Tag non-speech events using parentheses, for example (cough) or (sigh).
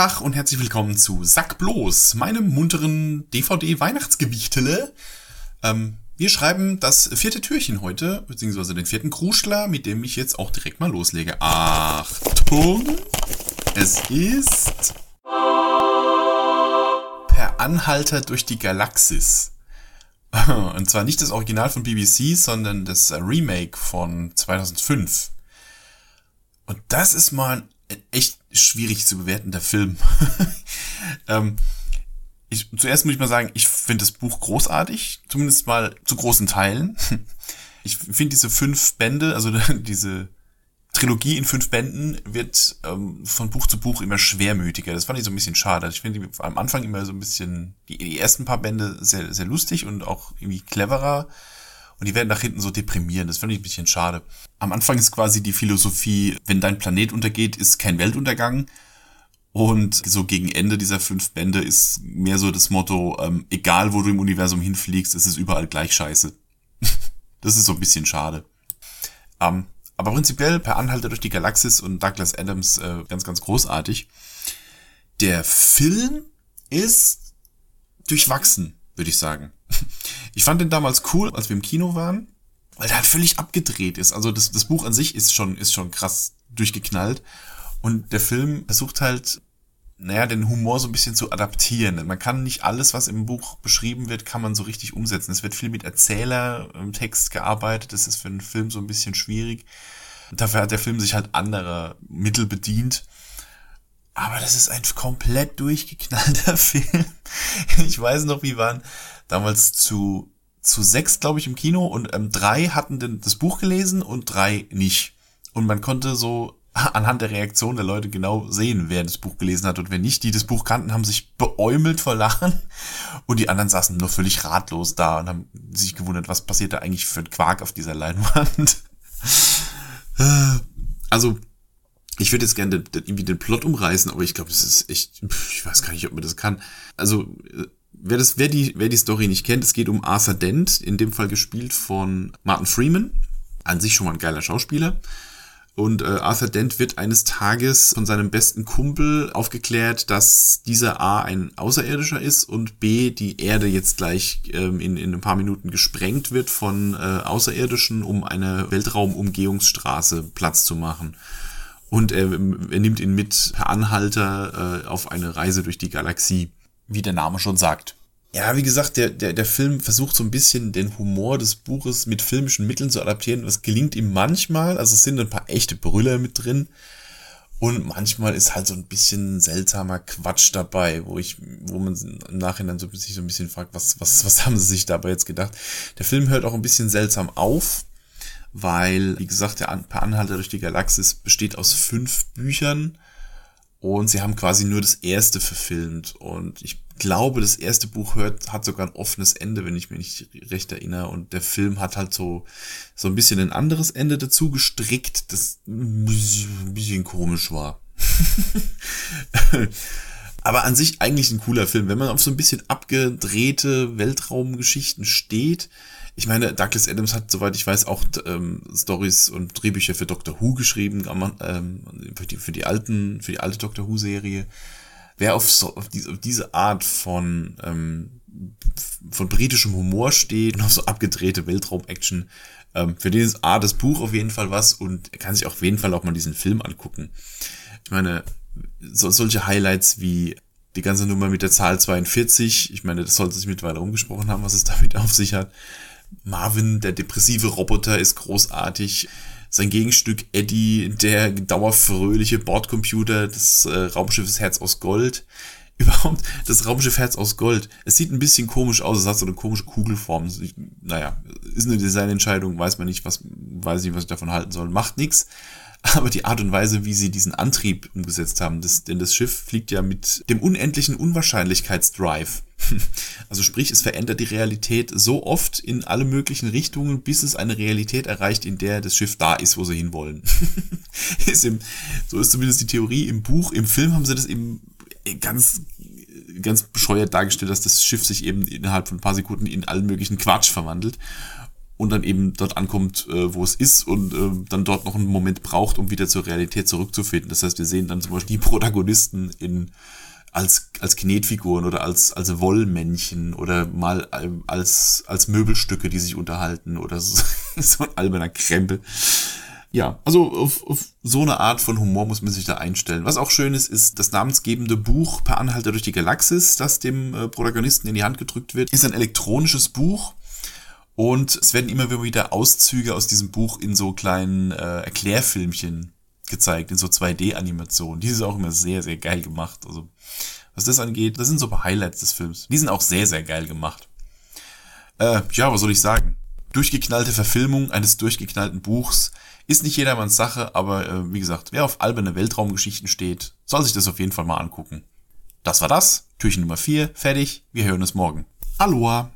Tag und herzlich willkommen zu Sack bloß, meinem munteren DVD-Weihnachtsgewichtele. Ähm, wir schreiben das vierte Türchen heute, beziehungsweise den vierten Kruschler, mit dem ich jetzt auch direkt mal loslege. Achtung! Es ist Per Anhalter durch die Galaxis. (laughs) Und zwar nicht das Original von BBC, sondern das Remake von 2005. Und das ist mal ein echt schwierig zu bewertender Film. (laughs) ähm, ich, zuerst muss ich mal sagen, ich finde das Buch großartig, zumindest mal zu großen Teilen. (laughs) Ich finde diese fünf Bände, also (laughs) diese Trilogie in fünf Bänden wird ähm, von Buch zu Buch immer schwermütiger. Das fand ich so ein bisschen schade. Ich finde am Anfang immer so ein bisschen, die, die ersten paar Bände sehr, sehr lustig und auch irgendwie cleverer. Und die werden nach hinten so deprimieren. Das fand ich ein bisschen schade. Am Anfang ist quasi die Philosophie, wenn dein Planet untergeht, ist kein Weltuntergang. Und so gegen Ende dieser fünf Bände ist mehr so das Motto, ähm, egal wo du im Universum hinfliegst, es ist überall gleich scheiße. (laughs) das ist so ein bisschen schade. Ähm, aber prinzipiell per Anhalter durch die Galaxis und Douglas Adams äh, ganz, ganz großartig. Der Film ist durchwachsen, würde ich sagen. (laughs) Ich fand den damals cool, als wir im Kino waren, weil der halt völlig abgedreht ist. Also das, das Buch an sich ist schon, ist schon krass durchgeknallt. Und der Film versucht halt, naja, den Humor so ein bisschen zu adaptieren. Man kann nicht alles, was im Buch beschrieben wird, kann man so richtig umsetzen. Es wird viel mit Erzählertext gearbeitet. Das ist für einen Film so ein bisschen schwierig. Dafür hat der Film sich halt anderer Mittel bedient. Aber das ist ein komplett durchgeknallter (laughs) Film. Ich weiß noch, wie waren damals zu, zu sechs, glaube ich, im Kino und ähm, drei hatten den, das Buch gelesen und drei nicht. Und man konnte so (laughs) anhand der Reaktion der Leute genau sehen, wer das Buch gelesen hat und wer nicht. Die das Buch kannten, haben sich beäumelt vor Lachen (laughs) und die anderen saßen nur völlig ratlos da und haben sich gewundert, was passiert da eigentlich für ein Quark auf dieser Leinwand. (laughs) Also, ich würde jetzt gerne irgendwie den Plot umreißen, aber ich glaube, das ist echt, ich weiß gar nicht, ob man das kann. Also, äh, wer das, wer die, wer die Story nicht kennt, es geht um Arthur Dent, in dem Fall gespielt von Martin Freeman. An sich schon mal ein geiler Schauspieler. Und äh, Arthur Dent wird eines Tages von seinem besten Kumpel aufgeklärt, dass dieser A ein Außerirdischer ist und B die Erde jetzt gleich ähm, in, in ein paar Minuten gesprengt wird von äh, Außerirdischen, um eine Weltraumumgehungsstraße Platz zu machen. Und er, er nimmt ihn mit per Anhalter äh, auf eine Reise durch die Galaxie wie der Name schon sagt. Ja, wie gesagt, der, der, der Film versucht so ein bisschen den Humor des Buches mit filmischen Mitteln zu adaptieren. Das gelingt ihm manchmal. Also es sind ein paar echte Brüller mit drin. Und manchmal ist halt so ein bisschen seltsamer Quatsch dabei, wo ich, wo man im Nachhinein so, sich so ein bisschen fragt, was, was, was haben sie sich dabei jetzt gedacht? Der Film hört auch ein bisschen seltsam auf, weil, wie gesagt, der Per Anhalter durch die Galaxis besteht aus fünf Büchern und sie haben quasi nur das erste verfilmt. Und ich glaube, das erste Buch hört, hat sogar ein offenes Ende, wenn ich mich nicht recht erinnere. Und der Film hat halt so, so ein bisschen ein anderes Ende dazu gestrickt, das ein bisschen komisch war. (laughs) (laughs) Aber an sich eigentlich ein cooler Film. Wenn man auf so ein bisschen abgedrehte Weltraumgeschichten steht, ich meine, Douglas Adams hat, soweit ich weiß, auch ähm, Stories und Drehbücher für Doctor Who geschrieben, ähm, für, die, für die alten, für die alte Doctor Who-Serie. Wer auf, so, auf, diese, auf diese Art von, ähm, von britischem Humor steht und auf so abgedrehte Weltraum-Action, ähm, für den ist A, das Buch auf jeden Fall was und er kann sich auf jeden Fall auch mal diesen Film angucken. Ich meine, so, solche Highlights wie die ganze Nummer mit der Zahl 42, ich meine, das sollte sich mittlerweile umgesprochen haben, was es (laughs) damit auf sich hat. Marvin, der depressive Roboter, ist großartig. Sein Gegenstück Eddie, der dauerfröhliche Bordcomputer des äh, Raumschiffes Herz aus Gold. (laughs) Überhaupt das Raumschiff Herz aus Gold. Es sieht ein bisschen komisch aus, es hat so eine komische Kugelform. Naja, ist eine Designentscheidung, weiß man nicht, was, weiß nicht, was ich davon halten soll. Macht nix (laughs) aber die Art und Weise, wie sie diesen Antrieb umgesetzt haben, das, denn das Schiff fliegt ja mit dem unendlichen Unwahrscheinlichkeitsdrive. (laughs) Also sprich, es verändert die Realität so oft in alle möglichen Richtungen, bis es eine Realität erreicht, in der das Schiff da ist, wo sie hinwollen. (laughs) ist im, so ist zumindest die Theorie im Buch. Im Film haben sie das eben ganz ganz bescheuert dargestellt, dass das Schiff sich eben innerhalb von ein paar Sekunden in allen möglichen Quatsch verwandelt. Und dann eben dort ankommt, äh, wo es ist und äh, dann dort noch einen Moment braucht, um wieder zur Realität zurückzufinden. Das heißt, wir sehen dann zum Beispiel die Protagonisten in als, als Knetfiguren oder als, als Wollmännchen oder mal ähm, als, als Möbelstücke, die sich unterhalten oder so, (laughs) so ein alberner Krempel. Ja, also auf, auf so eine Art von Humor muss man sich da einstellen. Was auch schön ist, ist das namensgebende Buch Per Anhalter durch die Galaxis, das dem äh, Protagonisten in die Hand gedrückt wird, ist ein elektronisches Buch. Und es werden immer wieder Auszüge aus diesem Buch in so kleinen äh, Erklärfilmchen gezeigt, in so 2D-Animationen. Die ist auch immer sehr, sehr geil gemacht. Also, was das angeht, das sind so Highlights des Films. Die sind auch sehr, sehr geil gemacht. Äh, ja, was soll ich sagen? Durchgeknallte Verfilmung eines durchgeknallten Buchs ist nicht jedermanns Sache, aber äh, wie gesagt, wer auf alberne Weltraumgeschichten steht, soll sich das auf jeden Fall mal angucken. Das war das. Türchen Nummer 4, fertig. Wir hören uns morgen. Aloha!